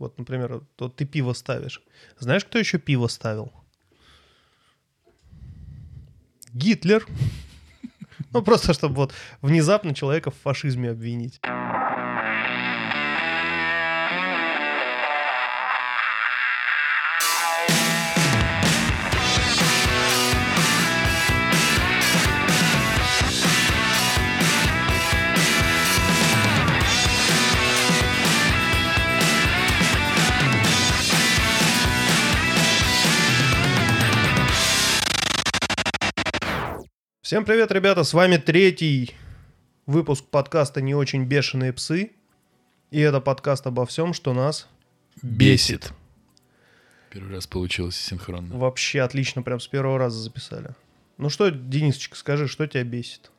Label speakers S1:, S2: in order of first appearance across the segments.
S1: Вот, например, вот ты пиво ставишь. Знаешь, кто еще пиво ставил? Гитлер. Ну, просто чтобы вот внезапно человека в фашизме обвинить. Всем привет, ребята, с вами третий выпуск подкаста «Не очень бешеные псы». И это подкаст обо всем, что нас
S2: бесит. Первый раз получилось синхронно.
S1: Вообще отлично, прям с первого раза записали. Ну что, Денисочка, скажи, что тебя бесит?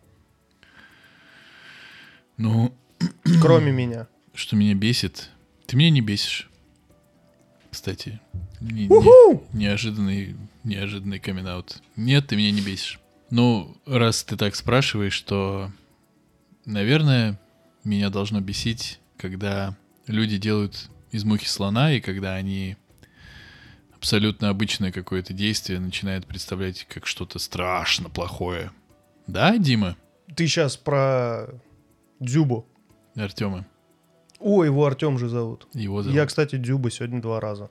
S2: Ну...
S1: Кроме меня.
S2: Что меня бесит? Ты меня не бесишь. Кстати, не, не, неожиданный, неожиданный камин Нет, ты меня не бесишь. Ну, раз ты так спрашиваешь, то, наверное, меня должно бесить, когда люди делают из мухи слона, и когда они абсолютно обычное какое-то действие начинают представлять как что-то страшно плохое. Да, Дима?
S1: Ты сейчас про Дзюбу.
S2: Артема.
S1: О, его Артем же зовут.
S2: Его зовут.
S1: Я, кстати, Дзюба сегодня два раза.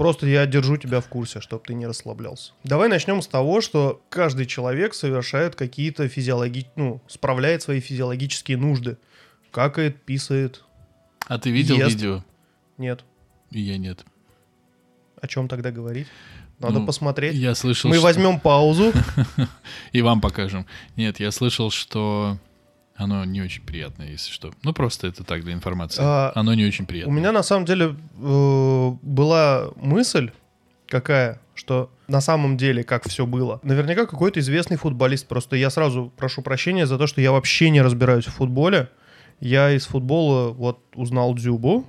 S1: Просто я держу тебя в курсе, чтобы ты не расслаблялся. Давай начнем с того, что каждый человек совершает какие-то физиологи... ну, справляет свои физиологические нужды. Какает, писает.
S2: А ты видел
S1: ест.
S2: видео?
S1: Нет.
S2: И я нет.
S1: О чем тогда говорить? Надо
S2: Ну,
S1: посмотреть.
S2: Я слышал,
S1: Мы
S2: что-
S1: возьмем паузу.
S2: И вам покажем. Нет, я слышал, что оно не очень приятное, если что. Ну, просто это так, для информации.
S1: А,
S2: оно не очень
S1: У
S2: приятное.
S1: меня на самом деле э, была мысль какая, что на самом деле как все было. Наверняка какой-то известный футболист. Просто я сразу прошу прощения за то, что я вообще не разбираюсь в футболе. Я из футбола вот узнал Дзюбу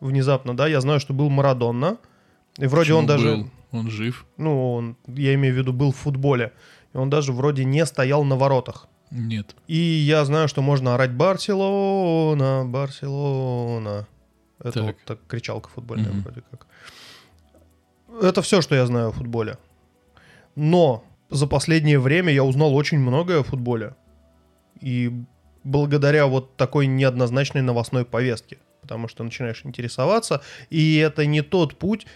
S1: внезапно, да. Я знаю, что был Марадонна. И вроде
S2: Почему
S1: он даже,
S2: был? Он жив?
S1: ну, он, я имею в виду, был в футболе. И он даже вроде не стоял на воротах.
S2: Нет.
S1: И я знаю, что можно орать Барселона, Барселона. Это
S2: Так.
S1: вот так кричалка футбольная
S2: Мгм.
S1: вроде как. Это все, что я знаю о футболе. Но за последнее время я узнал очень многое о футболе. И благодаря вот такой неоднозначной новостной повестке. Потому что начинаешь интересоваться. И это не тот путь,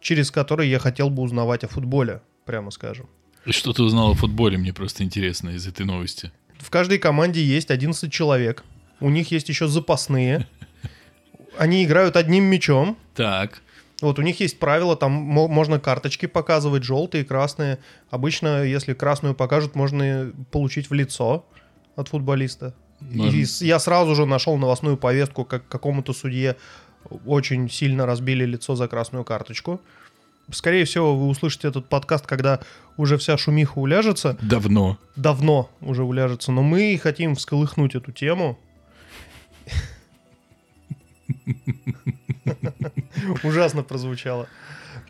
S1: через который я хотел бы узнавать о футболе, прямо скажем.
S2: Что ты узнал о футболе, мне просто интересно из этой новости.
S1: В каждой команде есть 11 человек. У них есть еще запасные. Они играют одним мячом.
S2: Так.
S1: Вот у них есть правила, там мо- можно карточки показывать, желтые, красные. Обычно, если красную покажут, можно получить в лицо от футболиста.
S2: Можно.
S1: И я сразу же нашел новостную повестку, как какому-то судье очень сильно разбили лицо за красную карточку. Скорее всего, вы услышите этот подкаст, когда уже вся шумиха уляжется
S2: Давно.
S1: давно уже уляжется, но мы хотим всколыхнуть эту тему. Ужасно прозвучало.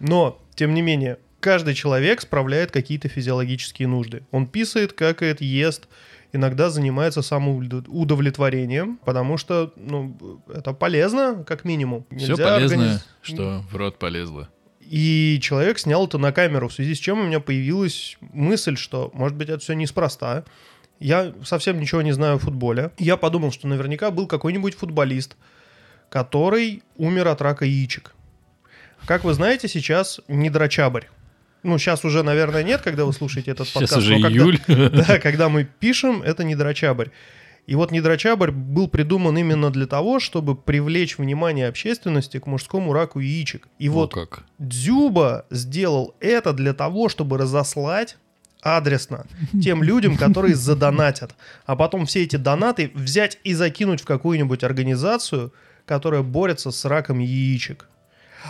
S1: Но, тем не менее, каждый человек справляет какие-то физиологические нужды. Он писает, какает, ест, иногда занимается самоудовлетворением, потому что ну, это полезно, как минимум.
S2: Все
S1: Нельзя
S2: полезное,
S1: организ-
S2: что в рот полезло.
S1: И человек снял это на камеру, в связи с чем у меня появилась мысль, что, может быть, это все неспроста. Я совсем ничего не знаю о футболе. Я подумал, что наверняка был какой-нибудь футболист, который умер от рака яичек. Как вы знаете, сейчас не драчабрь. Ну, сейчас уже, наверное, нет, когда вы слушаете этот
S2: Сейчас
S1: подкаст.
S2: уже
S1: но когда-
S2: июль.
S1: да, когда мы пишем, это не драчабрь. И вот недрачабрь был придуман именно для того, чтобы привлечь внимание общественности к мужскому раку яичек. И
S2: О,
S1: вот
S2: как.
S1: Дзюба сделал это для того, чтобы разослать адресно тем людям, которые задонатят. А потом все эти донаты взять и закинуть в какую-нибудь организацию, которая борется с раком яичек.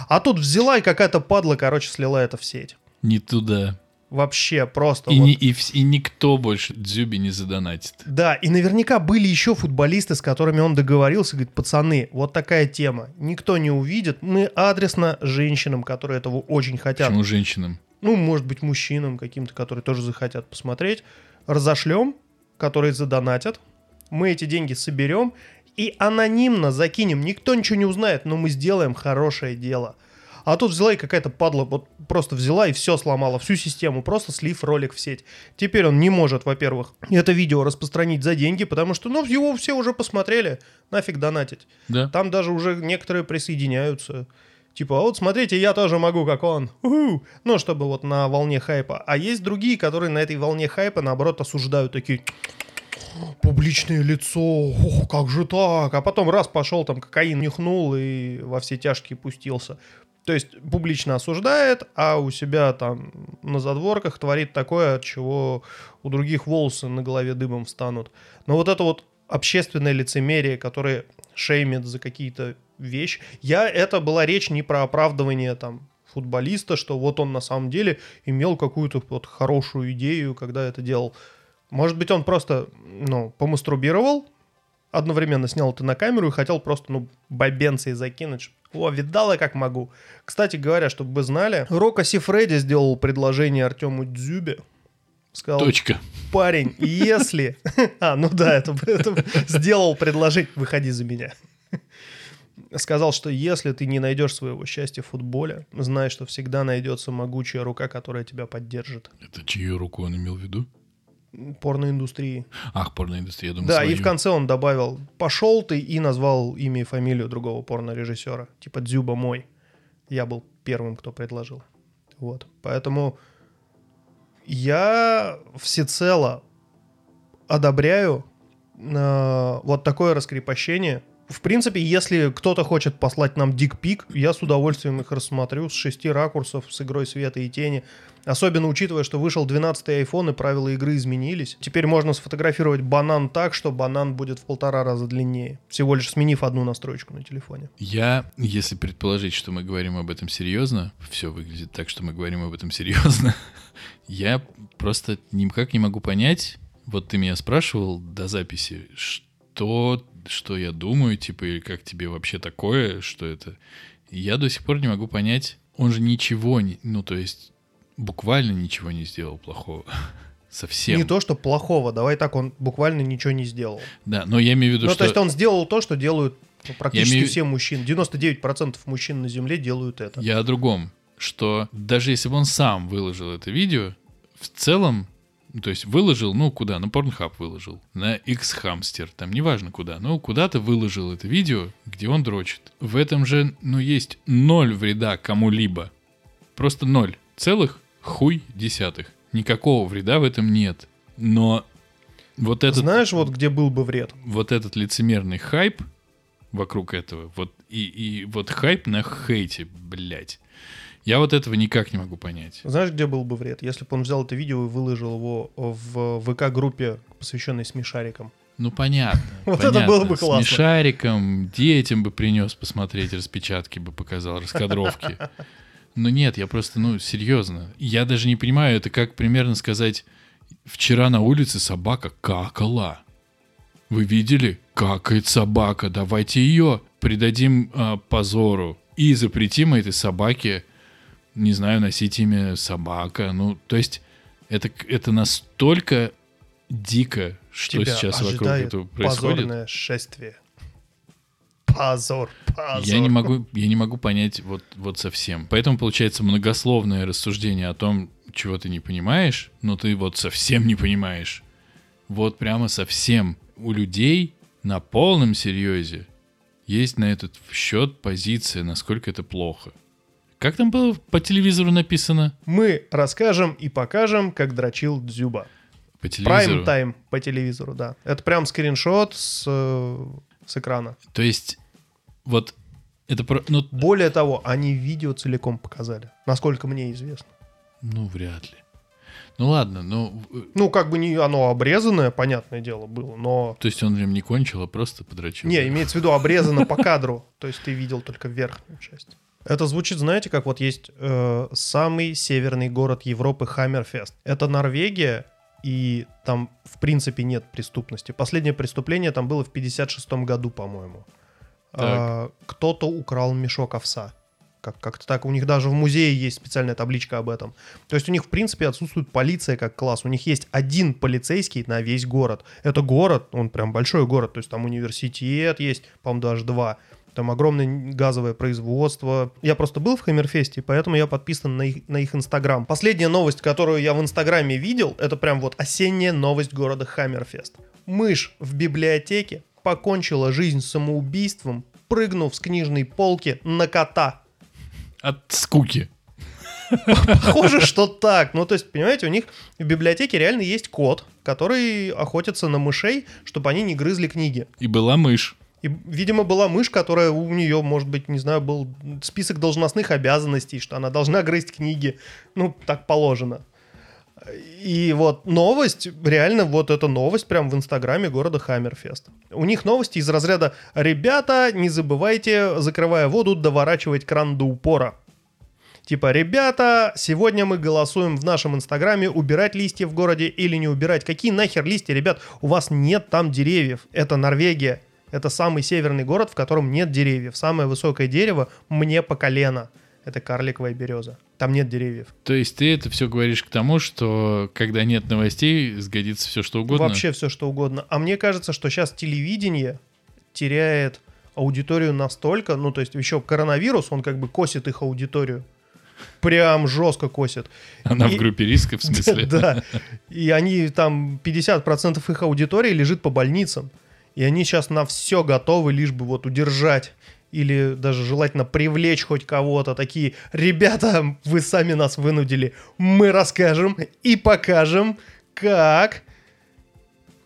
S1: А тут взяла и какая-то падла, короче, слила это в сеть.
S2: Не туда.
S1: Вообще просто.
S2: И,
S1: вот.
S2: не- и и никто больше Дзюби не задонатит.
S1: Да, и наверняка были еще футболисты, с которыми он договорился, говорит, пацаны, вот такая тема, никто не увидит, мы адресно женщинам, которые этого очень хотят,
S2: Почему женщинам?
S1: ну, может быть, мужчинам каким-то, которые тоже захотят посмотреть, разошлем, которые задонатят, мы эти деньги соберем И анонимно закинем, никто ничего не узнает, но мы сделаем хорошее дело. А тут взяла и какая-то падла, вот просто взяла и все сломала, всю систему, просто слив ролик в сеть. Теперь он не может, во-первых, это видео распространить за деньги, потому что, ну, его все уже посмотрели, нафиг донатить.
S2: Да.
S1: Там даже уже некоторые присоединяются. Типа, а вот смотрите, я тоже могу, как он. Уху! Ну, чтобы вот на волне хайпа. А есть другие, которые на этой волне хайпа, наоборот, осуждают такие публичное лицо, ох, как же так? А потом раз пошел, там кокаин нюхнул и во все тяжкие пустился. То есть публично осуждает, а у себя там на задворках творит такое, от чего у других волосы на голове дыбом встанут. Но вот это вот общественное лицемерие, которое шеймит за какие-то вещи. Я, это была речь не про оправдывание там футболиста, что вот он на самом деле имел какую-то вот хорошую идею, когда это делал. Может быть, он просто, ну, помастурбировал, одновременно снял это на камеру и хотел просто, ну, бабенцы закинуть. О, видал я как могу. Кстати говоря, чтобы вы знали, Рока Сифреди сделал предложение Артему Дзюбе. Сказал,
S2: Точка.
S1: парень, если... А, ну да, это, это сделал предложение. Выходи за меня. Сказал, что если ты не найдешь своего счастья в футболе, знай, что всегда найдется могучая рука, которая тебя поддержит.
S2: Это чью руку он имел в виду?
S1: Порноиндустрии.
S2: Ах, порноиндустрия, я думаю,
S1: Да, и
S2: свою.
S1: в конце он добавил «пошел ты» и назвал имя и фамилию другого порнорежиссера. Типа Дзюба мой. Я был первым, кто предложил. Вот. Поэтому я всецело одобряю э, вот такое раскрепощение. В принципе, если кто-то хочет послать нам дикпик, я с удовольствием их рассмотрю с шести ракурсов, с игрой света и тени. Особенно учитывая, что вышел 12-й iPhone и правила игры изменились. Теперь можно сфотографировать банан так, что банан будет в полтора раза длиннее, всего лишь сменив одну настройку на телефоне.
S2: Я, если предположить, что мы говорим об этом серьезно, все выглядит так, что мы говорим об этом серьезно, я просто никак не могу понять, вот ты меня спрашивал до записи, что, что я думаю, типа, или как тебе вообще такое, что это. Я до сих пор не могу понять, он же ничего не, ну, то есть, буквально ничего не сделал плохого. Совсем.
S1: Не то, что плохого, давай так, он буквально ничего не сделал.
S2: Да, но я имею в виду,
S1: Ну,
S2: что...
S1: то есть он сделал то, что делают ну, практически
S2: имею-
S1: все мужчины. 99% мужчин на Земле делают это.
S2: Я о другом, что даже если бы он сам выложил это видео, в целом, ну, то есть выложил, ну куда, на Pornhub выложил, на X-Hamster, там неважно куда, но куда-то выложил это видео, где он дрочит. В этом же, ну, есть ноль вреда кому-либо. Просто ноль. Целых хуй десятых. Никакого вреда в этом нет. Но вот этот,
S1: Знаешь, вот где был бы вред?
S2: вот этот лицемерный хайп вокруг этого, вот и, и вот хайп на хейте, блядь. Я вот этого никак не могу понять.
S1: Знаешь, где был бы вред? Если бы он взял это видео и выложил его в ВК-группе, посвященной смешарикам.
S2: Ну, понятно.
S1: Вот это
S2: понятно.
S1: было бы классно.
S2: С мешариком, детям бы принес посмотреть, распечатки бы показал, раскадровки. Но нет, я просто, ну, серьезно. Я даже не понимаю, это как примерно сказать, вчера на улице собака какала. Вы видели? Какает собака, давайте ее придадим а, позору и запретим этой собаке, не знаю, носить имя собака. Ну, то есть это, это настолько дико, что
S1: Тебя
S2: сейчас вокруг этого происходит.
S1: позорное шествие. Позор, позор.
S2: Я не могу, я не могу понять вот, вот совсем. Поэтому получается многословное рассуждение о том, чего ты не понимаешь, но ты вот совсем не понимаешь. Вот прямо совсем. У людей на полном серьезе есть на этот счет позиция, насколько это плохо. Как там было по телевизору написано?
S1: Мы расскажем и покажем, как дрочил Дзюба.
S2: По телевизору.
S1: Прайм-тайм по телевизору, да. Это прям скриншот с, э, с экрана.
S2: То есть, вот это про... Ну,
S1: Более того, они видео целиком показали, насколько мне известно.
S2: ну, вряд ли. Ну ладно, ну... э,
S1: Ну, как бы не оно обрезанное, понятное дело, было, но...
S2: То есть он прям не кончил, а просто подрочил.
S1: Не, имеется в виду обрезано по кадру. То есть ты видел только верхнюю часть. Это звучит, знаете, как вот есть э, самый северный город Европы Хаммерфест. Это Норвегия, и там в принципе нет преступности. Последнее преступление там было в 56 году, по-моему. А, кто-то украл мешок овса. Как- Как-то так. У них даже в музее есть специальная табличка об этом. То есть у них, в принципе, отсутствует полиция как класс. У них есть один полицейский на весь город. Это город, он прям большой город. То есть там университет есть, по-моему, даже два. Там огромное газовое производство. Я просто был в Хаммерфесте, поэтому я подписан на их, на их инстаграм. Последняя новость, которую я в инстаграме видел, это прям вот осенняя новость города Хаммерфест. Мышь в библиотеке покончила жизнь самоубийством, прыгнув с книжной полки на кота.
S2: От скуки.
S1: Похоже, что так. Ну, то есть, понимаете, у них в библиотеке реально есть кот, который охотится на мышей, чтобы они не грызли книги.
S2: И была мышь.
S1: И, видимо, была мышь, которая у нее, может быть, не знаю, был список должностных обязанностей, что она должна грызть книги. Ну, так положено. И вот новость, реально вот эта новость прям в инстаграме города Хаммерфест. У них новости из разряда «Ребята, не забывайте, закрывая воду, доворачивать кран до упора». Типа, ребята, сегодня мы голосуем в нашем инстаграме, убирать листья в городе или не убирать. Какие нахер листья, ребят? У вас нет там деревьев. Это Норвегия. Это самый северный город, в котором нет деревьев. Самое высокое дерево мне по колено. Это карликовая береза. Там нет деревьев.
S2: То есть ты это все говоришь к тому, что когда нет новостей, сгодится все что угодно?
S1: Вообще все что угодно. А мне кажется, что сейчас телевидение теряет аудиторию настолько, ну то есть еще коронавирус, он как бы косит их аудиторию. Прям жестко косит.
S2: Она
S1: И-
S2: в группе риска, в смысле?
S1: Да. И они там 50% их аудитории лежит по больницам. И они сейчас на все готовы, лишь бы вот удержать или даже желательно привлечь хоть кого-то. Такие, ребята, вы сами нас вынудили. Мы расскажем и покажем, как.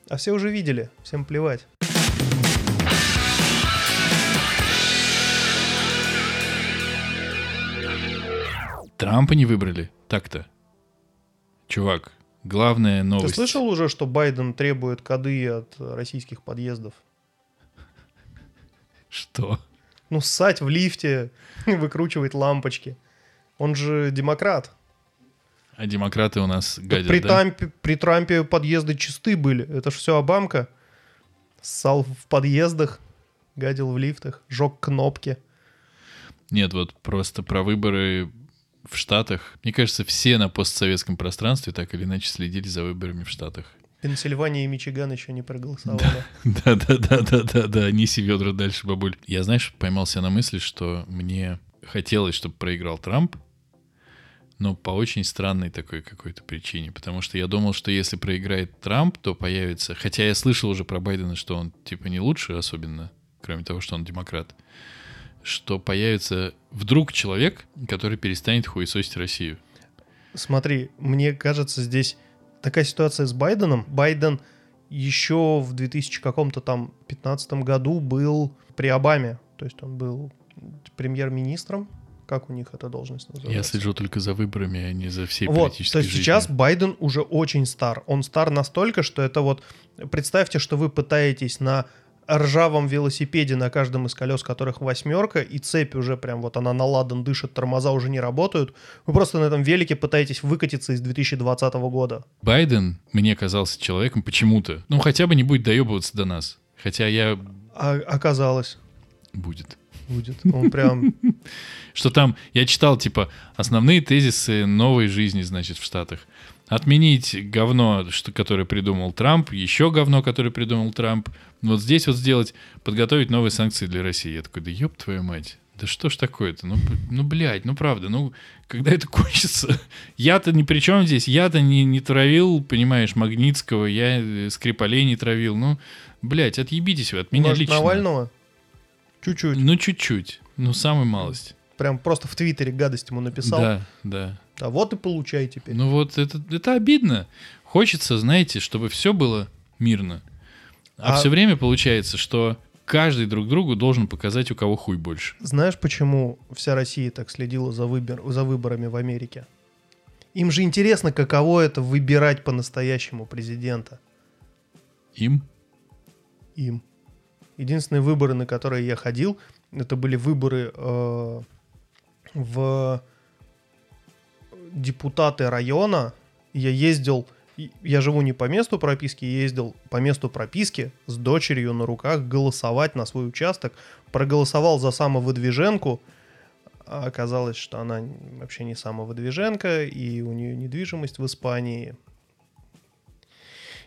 S1: А все уже видели, всем плевать.
S2: Трампа не выбрали. Так-то. Чувак, главная
S1: Ты
S2: новость.
S1: слышал уже, что Байден требует коды от российских подъездов?
S2: Что?
S1: Ну, ссать в лифте, выкручивать лампочки. Он же демократ.
S2: А демократы у нас гадят,
S1: при,
S2: да?
S1: Трампе, при Трампе подъезды чисты были. Это ж все Обамка. Ссал в подъездах, гадил в лифтах, жег кнопки.
S2: Нет, вот просто про выборы в Штатах. Мне кажется, все на постсоветском пространстве так или иначе следили за выборами в Штатах.
S1: Пенсильвания и Мичиган еще не проголосовали.
S2: Да-да-да-да-да-да, неси ведра дальше, бабуль. Я, знаешь, поймался на мысли, что мне хотелось, чтобы проиграл Трамп, но по очень странной такой какой-то причине. Потому что я думал, что если проиграет Трамп, то появится... Хотя я слышал уже про Байдена, что он типа не лучше особенно, кроме того, что он демократ, что появится вдруг человек, который перестанет хуесосить Россию.
S1: Смотри, мне кажется, здесь такая ситуация с Байденом. Байден еще в 2000 каком-то там 15 году был при Обаме. То есть он был премьер-министром. Как у них эта должность называется?
S2: Я слежу только за выборами, а не за всей
S1: Вот,
S2: политической
S1: то есть
S2: жизнью.
S1: сейчас Байден уже очень стар. Он стар настолько, что это вот... Представьте, что вы пытаетесь на ржавом велосипеде, на каждом из колес которых восьмерка, и цепь уже прям вот она наладан дышит, тормоза уже не работают. Вы просто на этом велике пытаетесь выкатиться из 2020 года.
S2: Байден мне казался человеком почему-то. Ну, хотя бы не будет доебываться до нас. Хотя я...
S1: А оказалось,
S2: Будет.
S1: будет. Он прям...
S2: Что там, я читал, типа, основные тезисы новой жизни, значит, в Штатах. Отменить говно, что, которое придумал Трамп, еще говно, которое придумал Трамп. Вот здесь вот сделать, подготовить новые санкции для России. Я такой, да ёб твою мать. Да что ж такое-то? Ну, ну, блядь, ну правда, ну, когда это кончится? Я-то ни при чем здесь, я-то не, не травил, понимаешь, Магнитского, я э, Скрипалей не травил. Ну, блядь, отъебитесь вы от меня
S1: Может,
S2: лично.
S1: Навального? Чуть-чуть.
S2: Ну, чуть-чуть. Ну, самую малость.
S1: Прям просто в Твиттере гадость ему написал.
S2: Да, да.
S1: А вот и получай теперь.
S2: Ну вот это, это обидно. Хочется, знаете, чтобы все было мирно. А,
S1: А-
S2: все время получается, что каждый друг другу должен показать, у кого хуй больше.
S1: Знаешь, почему вся Россия так следила за, выбор, за выборами в Америке? Им же интересно, каково это выбирать по-настоящему президента.
S2: Им?
S1: Им. Единственные выборы, на которые я ходил, это были выборы э, в депутаты района. Я ездил, я живу не по месту прописки, я ездил по месту прописки с дочерью на руках голосовать на свой участок. Проголосовал за самовыдвиженку. а оказалось, что она вообще не самовыдвиженка, и у нее недвижимость в Испании.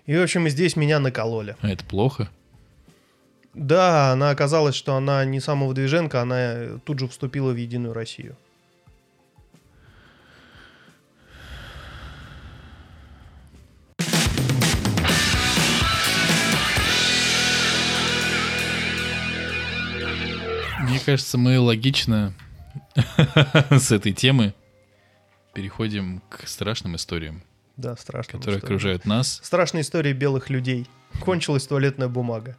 S1: И, в общем, здесь меня накололи.
S2: А это плохо?
S1: Да, она оказалась, что она не самовыдвиженка, она тут же вступила в Единую Россию.
S2: Мне кажется, мы логично с этой темы переходим к страшным историям,
S1: Да, страшно.
S2: которые окружают нас.
S1: Страшная история белых людей. Кончилась туалетная бумага.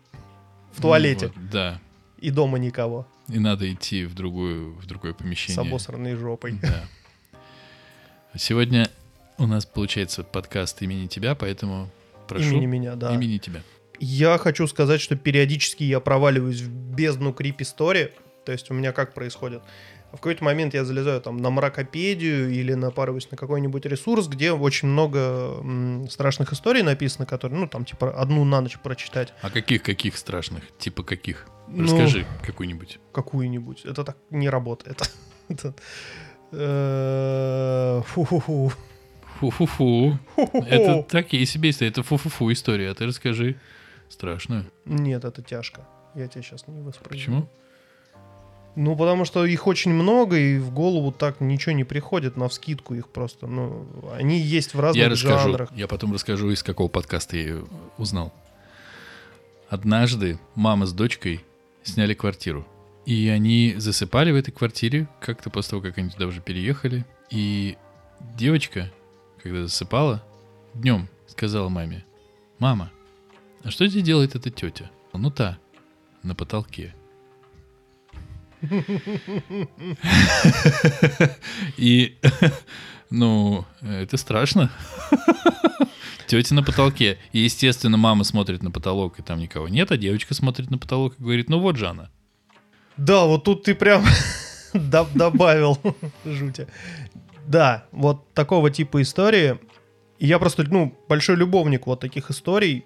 S1: В туалете.
S2: Ну вот, да.
S1: И дома никого.
S2: И надо идти в, другую, в другое
S1: С
S2: помещение.
S1: обосранной жопой.
S2: Да. Сегодня у нас получается подкаст имени тебя, поэтому прошу
S1: Имени меня, да.
S2: имени тебя.
S1: Я хочу сказать, что периодически я проваливаюсь в бездну крип-истории. То есть у меня как происходит? В какой-то момент я залезаю там на мракопедию или напарываюсь на какой-нибудь ресурс, где очень много м, страшных историй написано, которые, ну, там, типа, одну на ночь прочитать.
S2: А каких каких страшных? Типа каких?
S1: Ну,
S2: Расскажи какую-нибудь.
S1: Какую-нибудь. Это так не работает. Э, Фу-фу-фу.
S2: Фу-фу-фу.
S1: Фу-фу-фу.
S2: Это такие себе истории. Это фу-фу-фу история. А ты расскажи страшную.
S1: Нет, это тяжко. Я тебя сейчас не воспроизведу.
S2: Почему?
S1: Ну, потому что их очень много, и в голову так ничего не приходит на вскидку их просто. Ну, они есть в разных
S2: Я расскажу.
S1: жанрах.
S2: Я потом расскажу, из какого подкаста я узнал. Однажды мама с дочкой сняли квартиру. И они засыпали в этой квартире как-то после того, как они туда уже переехали. И девочка, когда засыпала, днем сказала маме, «Мама, а что здесь делает эта тетя?» «Ну та, на потолке». И, ну, это страшно. Тетя на потолке. И, естественно, мама смотрит на потолок, и там никого нет, а девочка смотрит на потолок и говорит, ну вот же она.
S1: Да, вот тут ты прям доб- добавил жути. Да, вот такого типа истории. Я просто, ну, большой любовник вот таких историй.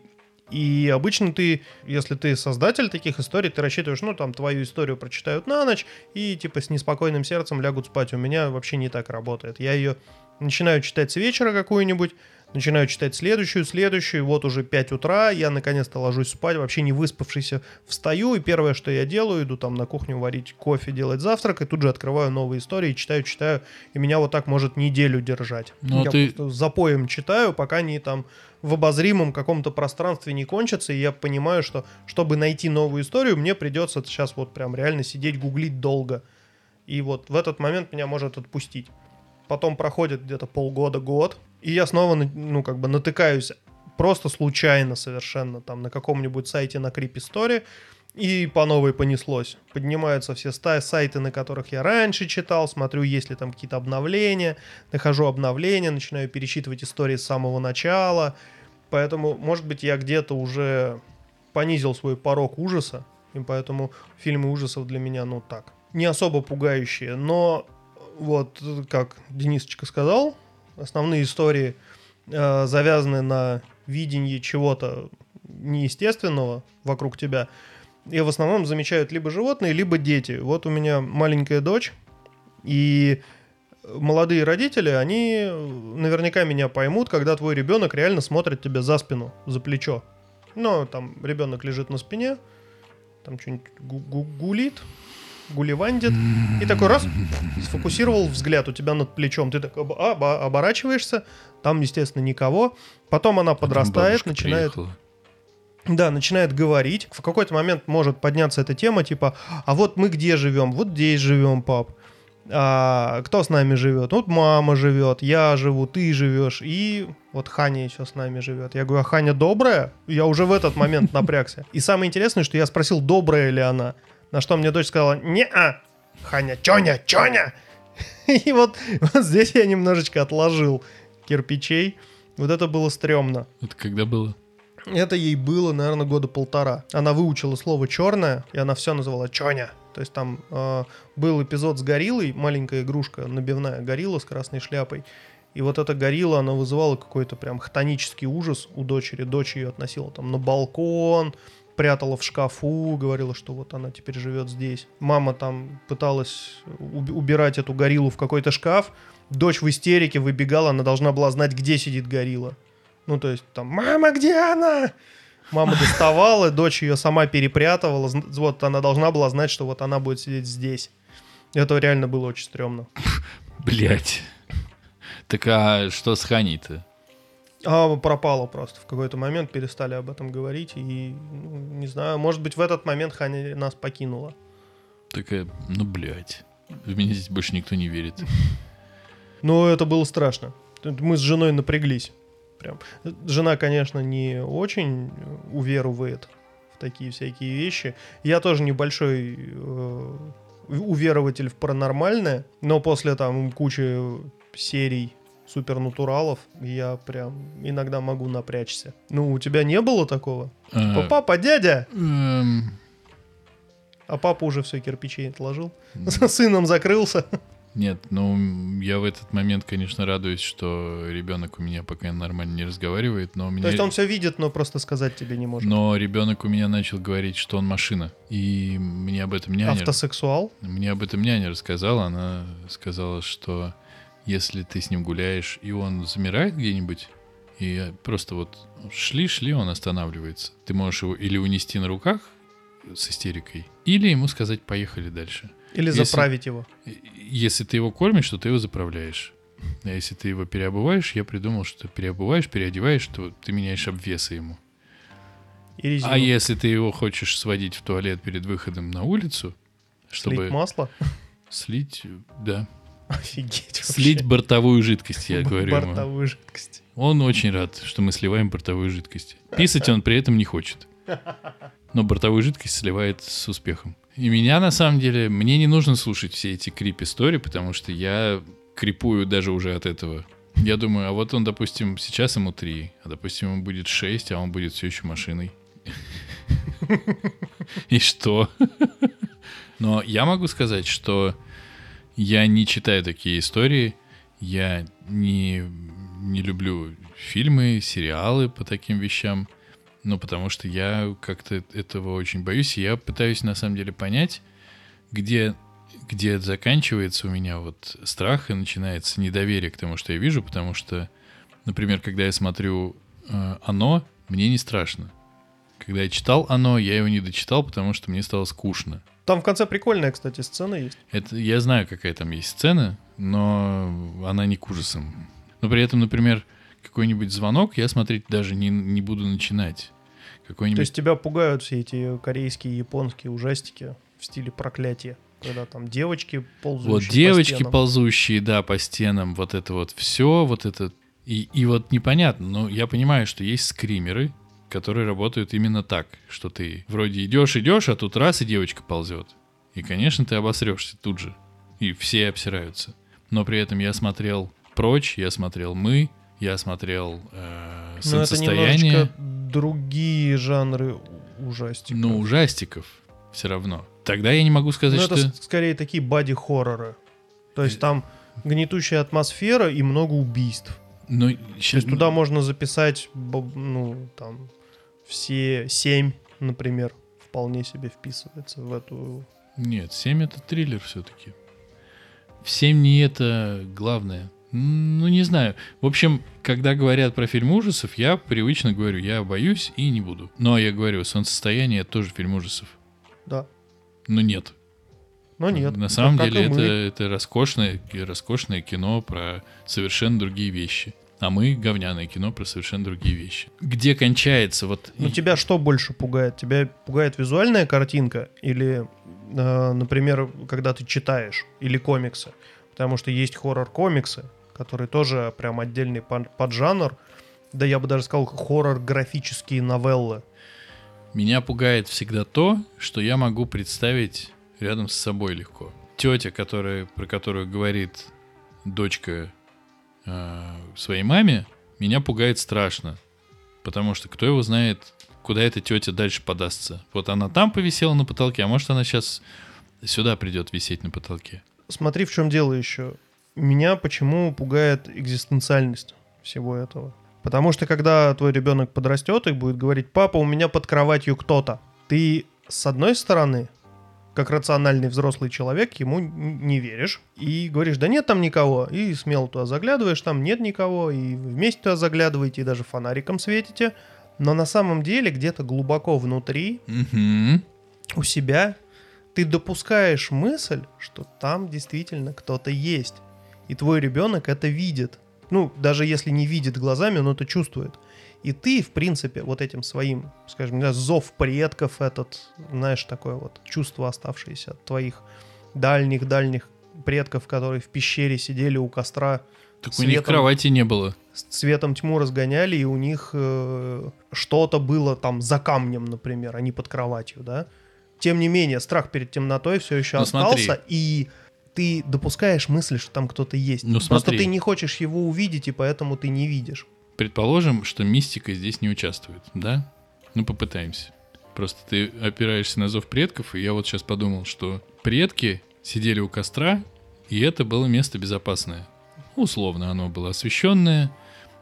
S1: И обычно ты, если ты создатель таких историй, ты рассчитываешь, ну, там, твою историю прочитают на ночь и, типа, с неспокойным сердцем лягут спать. У меня вообще не так работает. Я ее начинаю читать с вечера какую-нибудь, начинаю читать следующую, следующую, вот уже 5 утра, я наконец-то ложусь спать, вообще не выспавшийся, встаю, и первое, что я делаю, иду там на кухню варить кофе, делать завтрак, и тут же открываю новые истории, читаю, читаю, и меня вот так может неделю держать.
S2: Ну, а
S1: я
S2: ты-
S1: просто запоем читаю, пока они там в обозримом каком-то пространстве не кончатся, и я понимаю, что чтобы найти новую историю, мне придется сейчас вот прям реально сидеть, гуглить долго. И вот в этот момент меня может отпустить. Потом проходит где-то полгода, год, и я снова, ну, как бы натыкаюсь просто случайно совершенно там на каком-нибудь сайте на Creep Story, и по новой понеслось. Поднимаются все ста- сайты, на которых я раньше читал, смотрю, есть ли там какие-то обновления, нахожу обновления, начинаю пересчитывать истории с самого начала. Поэтому, может быть, я где-то уже понизил свой порог ужаса, и поэтому фильмы ужасов для меня, ну так, не особо пугающие. Но вот, э, как Денисочка сказал, основные истории э, завязаны на видении чего-то неестественного вокруг тебя. И в основном замечают либо животные, либо дети. Вот у меня маленькая дочь, и молодые родители, они наверняка меня поймут, когда твой ребенок реально смотрит тебе за спину, за плечо. Ну, там ребенок лежит на спине, там что-нибудь гу- гу- гулит, гуливандит, и такой раз сфокусировал взгляд у тебя над плечом, ты так об- оба- оборачиваешься, там, естественно, никого. Потом она подрастает,
S2: Бабушка
S1: начинает
S2: приехала.
S1: да, начинает говорить. В какой-то момент может подняться эта тема, типа, а вот мы где живем? Вот здесь живем, пап. А, кто с нами живет? Вот мама живет, я живу, ты живешь, и вот Ханя еще с нами живет. Я говорю, а Ханя добрая? Я уже в этот момент напрягся. И самое интересное, что я спросил, добрая ли она. На что мне дочь сказала, не-а, Ханя, Чоня, Чоня. И вот, вот здесь я немножечко отложил кирпичей. Вот это было стрёмно.
S2: Это когда было?
S1: Это ей было, наверное, года полтора. Она выучила слово черное, и она все называла Чоня. То есть там э, был эпизод с гориллой, маленькая игрушка, набивная горилла с красной шляпой. И вот эта горилла, она вызывала какой-то прям хтонический ужас у дочери. Дочь ее относила там на балкон, прятала в шкафу, говорила, что вот она теперь живет здесь. Мама там пыталась уб- убирать эту гориллу в какой-то шкаф. Дочь в истерике выбегала, она должна была знать, где сидит горилла. Ну, то есть там, мама, где она? Мама доставала, дочь ее сама перепрятывала. Вот она должна была знать, что вот она будет сидеть здесь. Это реально было очень стрёмно.
S2: Блять. Так а что с Ханей-то?
S1: А пропала просто. В какой-то момент перестали об этом говорить. И, ну, не знаю, может быть, в этот момент Ханя нас покинула.
S2: Такая, ну, блядь. В меня здесь больше никто не верит.
S1: Но это было страшно. Мы с женой напряглись. Прям. Жена, конечно, не очень уверовывает в такие всякие вещи. Я тоже небольшой э, уверователь в паранормальное, но после там кучи серий супернатуралов я прям иногда могу напрячься. Ну, у тебя не было такого?
S2: А,
S1: Папа, дядя!
S2: эм,
S1: А папа уже все кирпичи отложил. С сыном закрылся.
S2: Нет, ну, я в этот момент, конечно, радуюсь, что ребенок у меня пока нормально не разговаривает, но у меня...
S1: То есть он все видит, но просто сказать тебе не может.
S2: Но ребенок у меня начал говорить, что он машина. И мне об этом няня...
S1: Автосексуал?
S2: Мне об этом няня рассказала. Она сказала, что если ты с ним гуляешь, и он замирает где-нибудь, и просто вот шли-шли, он останавливается. Ты можешь его или унести на руках с истерикой, или ему сказать «поехали дальше».
S1: Или
S2: Если-
S1: заправить его?
S2: Если ты его кормишь, то ты его заправляешь. А если ты его переобуваешь, я придумал, что переобуваешь, переодеваешь, то ты меняешь обвесы ему.
S1: И резину?
S2: А если ты его хочешь сводить в туалет перед выходом на улицу, чтобы
S1: Слить масло?
S2: слить, да,
S1: Офигеть.
S2: слить
S1: вообще.
S2: бортовую жидкость, я говорю ему.
S1: Бортовую жидкость.
S2: Он очень рад, что мы сливаем бортовую жидкость. Писать он при этом не хочет. Но бортовую жидкость сливает с успехом. И меня, на самом деле, мне не нужно слушать все эти крип-истории, потому что я крипую даже уже от этого. Я думаю, а вот он, допустим, сейчас ему 3, а, допустим, ему будет 6, а он будет все еще машиной. И что? Но я могу сказать, что я не читаю такие истории, я не, не люблю фильмы, сериалы по таким вещам, ну, потому что я как-то этого очень боюсь, и я пытаюсь на самом деле понять, где, где заканчивается у меня вот страх и начинается недоверие к тому, что я вижу, потому что, например, когда я смотрю э, «Оно», мне не страшно. Когда я читал «Оно», я его не дочитал, потому что мне стало скучно.
S1: Там в конце прикольная, кстати, сцена есть.
S2: Это я знаю, какая там есть сцена, но она не к ужасам. Но при этом, например, какой-нибудь звонок я смотреть даже не, не буду начинать.
S1: То
S2: Какой-нибудь...
S1: есть тебя пугают все эти корейские, японские ужастики в стиле проклятия. Когда там девочки ползающие
S2: вот
S1: по
S2: девочки
S1: стенам.
S2: ползущие, да, по стенам, вот это вот все, вот это... И, и вот непонятно, но я понимаю, что есть скримеры, которые работают именно так, что ты вроде идешь, идешь, а тут раз и девочка ползет. И, конечно, ты обосрешься тут же. И все обсираются. Но при этом я смотрел «Прочь», я смотрел «Мы», я смотрел э,
S1: Но это
S2: «Солнцестояние».
S1: немножечко другие жанры ужастиков.
S2: Ну, ужастиков все равно. Тогда я не могу сказать,
S1: Ну,
S2: что...
S1: это скорее такие боди-хорроры. То есть там гнетущая атмосфера и много убийств.
S2: Ну,
S1: То
S2: щас-
S1: есть туда можно записать, ну, там, все семь, например, вполне себе вписывается в эту...
S2: Нет, 7 это триллер все-таки. В 7 не это главное. Ну, не знаю. В общем, когда говорят про фильм ужасов, я привычно говорю, я боюсь и не буду. Но я говорю, солнцестояние это тоже фильм ужасов.
S1: Да.
S2: Но нет.
S1: Но нет.
S2: На самом деле это,
S1: мы.
S2: это роскошное, роскошное кино про совершенно другие вещи. А мы говняное кино про совершенно другие вещи. Где кончается вот...
S1: Ну, тебя что больше пугает? Тебя пугает визуальная картинка или, э, например, когда ты читаешь, или комиксы? Потому что есть хоррор-комиксы, которые тоже прям отдельный под- поджанр. Да я бы даже сказал, хоррор-графические новеллы.
S2: Меня пугает всегда то, что я могу представить рядом с собой легко. Тетя, которая, про которую говорит дочка своей маме, меня пугает страшно. Потому что кто его знает, куда эта тетя дальше подастся. Вот она там повисела на потолке, а может она сейчас сюда придет висеть на потолке.
S1: Смотри, в чем дело еще. Меня почему пугает экзистенциальность всего этого. Потому что когда твой ребенок подрастет и будет говорить, папа, у меня под кроватью кто-то, ты с одной стороны, как рациональный взрослый человек, ему не веришь и говоришь, да нет там никого, и смело туда заглядываешь, там нет никого, и вместе туда заглядываете, и даже фонариком светите, но на самом деле где-то глубоко внутри
S2: Мгм.
S1: у себя ты допускаешь мысль, что там действительно кто-то есть. И твой ребенок это видит. Ну, даже если не видит глазами, он это чувствует. И ты, в принципе, вот этим своим, скажем, зов предков этот, знаешь, такое вот чувство, оставшееся от твоих дальних-дальних предков, которые в пещере сидели у костра,
S2: Так у них
S1: Светом.
S2: кровати не было.
S1: с цветом тьму разгоняли, и у них э, что-то было там за камнем, например, а не под кроватью, да. Тем не менее, страх перед темнотой все еще
S2: Ну,
S1: остался,
S2: смотри.
S1: и ты допускаешь мысль, что там кто-то есть.
S2: Ну,
S1: Просто
S2: смотри.
S1: ты не хочешь его увидеть, и поэтому ты не видишь.
S2: Предположим, что мистика здесь не участвует, да? Ну, попытаемся. Просто ты опираешься на зов предков, и я вот сейчас подумал, что предки сидели у костра, и это было место безопасное. Условно, оно было освещенное,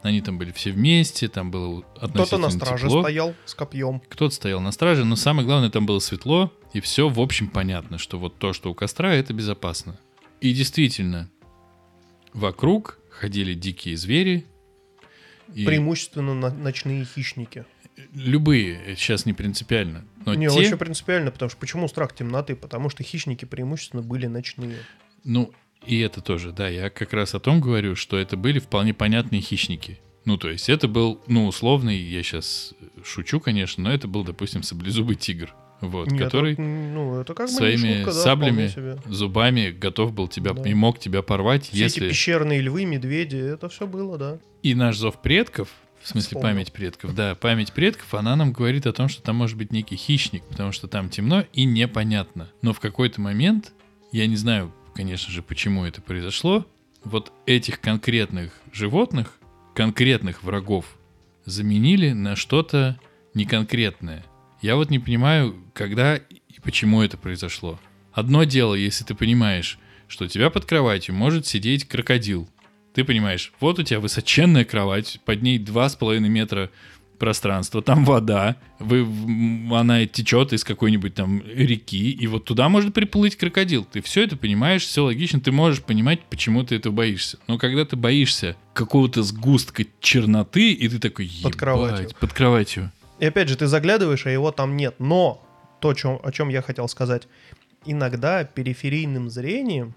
S2: они там были все вместе, там было
S1: Кто-то
S2: относительно
S1: на страже
S2: тепло.
S1: стоял с копьем.
S2: Кто-то стоял на страже, но самое главное, там было светло, и все, в общем, понятно, что вот то, что у костра, это безопасно. И действительно, вокруг ходили дикие звери. И
S1: Преимущественно на- ночные хищники.
S2: любые, сейчас не принципиально. Но
S1: не,
S2: те,
S1: очень принципиально, потому что почему страх темноты? Потому что хищники преимущественно были ночные.
S2: ну, и это тоже, да, я как раз о том говорю, что это были вполне понятные хищники. Ну, то есть это был, ну, условный, я сейчас шучу, конечно, но это был, допустим, саблезубый тигр, вот,
S1: Нет,
S2: который
S1: это, ну, это как
S2: своими
S1: шутка, да,
S2: саблями, зубами готов был тебя
S1: Да.
S2: и мог тебя порвать,
S1: Все
S2: если...
S1: эти пещерные львы, медведи, это все было, да.
S2: И наш зов предков, в смысле
S1: Вспомнил.
S2: память предков, да, память предков, она нам говорит о том, что там может быть некий хищник, потому что там темно и непонятно. Но в какой-то момент, я не знаю, конечно же, почему это произошло, вот этих конкретных животных, конкретных врагов, заменили на что-то неконкретное. Я вот не понимаю, когда и почему это произошло. Одно дело, если ты понимаешь, что у тебя под кроватью может сидеть крокодил. Ты понимаешь, вот у тебя высоченная кровать, под ней 2,5 метра пространства, там вода, вы, она течет из какой-нибудь там реки, и вот туда может приплыть крокодил. Ты все это понимаешь, все логично, ты можешь понимать, почему ты этого боишься. Но когда ты боишься какого-то сгустка черноты, и ты такой,
S1: Под кроватью.
S2: «Ебать, Под кроватью.
S1: И опять же, ты заглядываешь, а его там нет. Но то, чё- о чем я хотел сказать, иногда периферийным зрением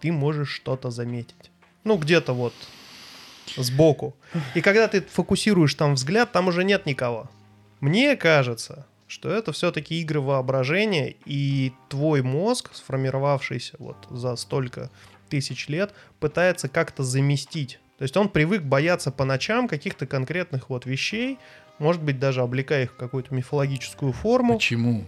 S1: ты можешь что-то заметить. Ну, где-то вот сбоку. И когда ты фокусируешь там взгляд, там уже нет никого. Мне кажется, что это все-таки игры воображения, и твой мозг, сформировавшийся вот за столько тысяч лет, пытается как-то заместить. То есть он привык бояться по ночам каких-то конкретных вот вещей, может быть, даже облекая их в какую-то мифологическую форму.
S2: Почему?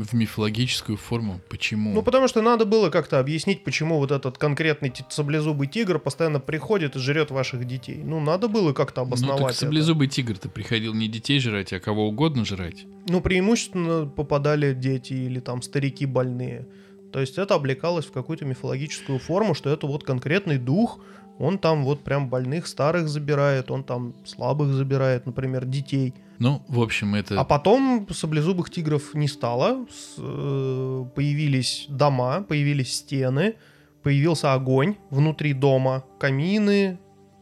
S2: В мифологическую форму. Почему?
S1: Ну, потому что надо было как-то объяснить, почему вот этот конкретный саблезубый тигр постоянно приходит и жрет ваших детей. Ну, надо было как-то
S2: ну,
S1: обосновать
S2: так
S1: это.
S2: саблезубый тигр-то приходил не детей жрать, а кого угодно жрать.
S1: Ну, преимущественно попадали дети или там старики больные. То есть это облекалось в какую-то мифологическую форму, что это вот конкретный дух, он там вот прям больных старых забирает, он там слабых забирает, например, детей.
S2: Ну, в общем, это...
S1: А потом саблезубых тигров не стало, э, появились дома, появились стены, появился огонь внутри дома, камины,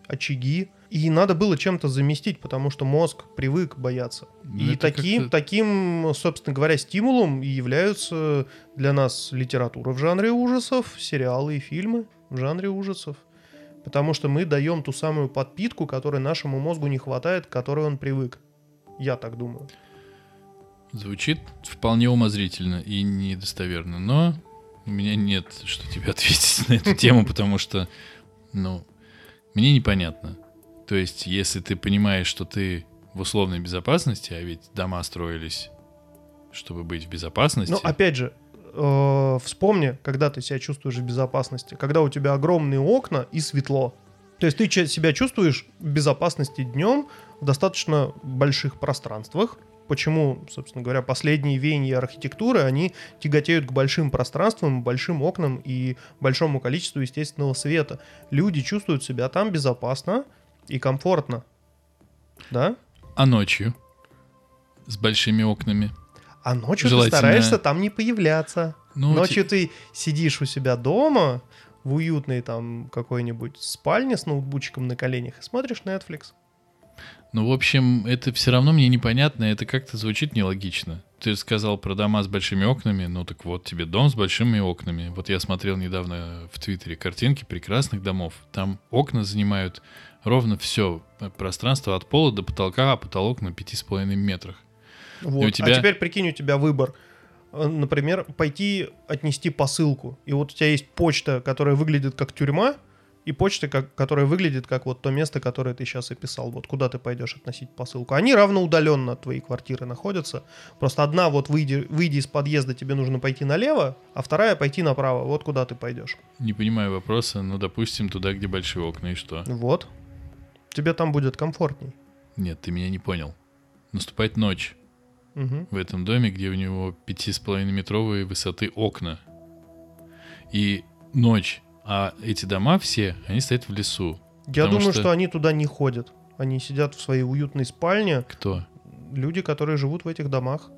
S1: очаги. И надо было чем-то заместить, потому что мозг привык бояться.
S2: Ну,
S1: И таким, таким, собственно говоря, стимулом и являются для нас литература в жанре ужасов, сериалы и фильмы в жанре ужасов. Потому что мы даем ту самую подпитку, которой нашему мозгу не хватает, к которой он привык. Я так думаю.
S2: Звучит вполне умозрительно и недостоверно, но у меня нет, что тебе ответить на эту тему, потому что, ну, мне непонятно. То есть, если ты понимаешь, что ты в условной безопасности, а ведь дома строились, чтобы быть в безопасности.
S1: Но опять же, э, вспомни, когда ты себя чувствуешь в безопасности, когда у тебя огромные окна и светло. То есть ты себя чувствуешь в безопасности днем в достаточно больших пространствах. Почему, собственно говоря, последние веяния архитектуры, они тяготеют к большим пространствам, большим окнам и большому количеству естественного света. Люди чувствуют себя там безопасно и комфортно. Да?
S2: А ночью? С большими окнами?
S1: А ночью
S2: Желательно-
S1: ты стараешься там не появляться.
S2: Ну,
S1: Ночью
S2: те-
S1: ты сидишь у себя дома в уютной там какой-нибудь спальне с ноутбучиком на коленях и смотришь Netflix.
S2: Ну, в общем, это все равно мне непонятно, это как-то звучит нелогично. Ты сказал про дома с большими окнами, ну так вот тебе дом с большими окнами. Вот я смотрел недавно в Твиттере картинки прекрасных домов. Там окна занимают ровно все пространство от пола до потолка, а потолок на 5,5 метрах.
S1: Вот.
S2: у тебя-
S1: А теперь прикинь, у тебя выбор. Э, Например, пойти отнести посылку. И вот у тебя есть почта, которая выглядит как тюрьма, и почта, как, которая выглядит как вот то место, которое ты сейчас описал. Вот куда ты пойдешь относить посылку. Они равноудаленно от твоей квартиры находятся. Просто одна вот выйди, выйди из подъезда, тебе нужно пойти налево, а вторая пойти направо. Вот куда ты пойдешь.
S2: Не понимаю вопроса, ну, допустим, туда, где большие окна, и что?
S1: Вот. Тебе там будет комфортней.
S2: Нет, ты меня не понял. Наступает ночь
S1: Мгм.
S2: в этом доме, где у него 5,5 метровые высоты окна. И ночь, а эти дома все, они стоят в лесу.
S1: Я думаю,
S2: что-
S1: что... они туда не ходят. Они сидят в своей уютной спальне.
S2: Кто?
S1: Люди, которые живут в этих домах.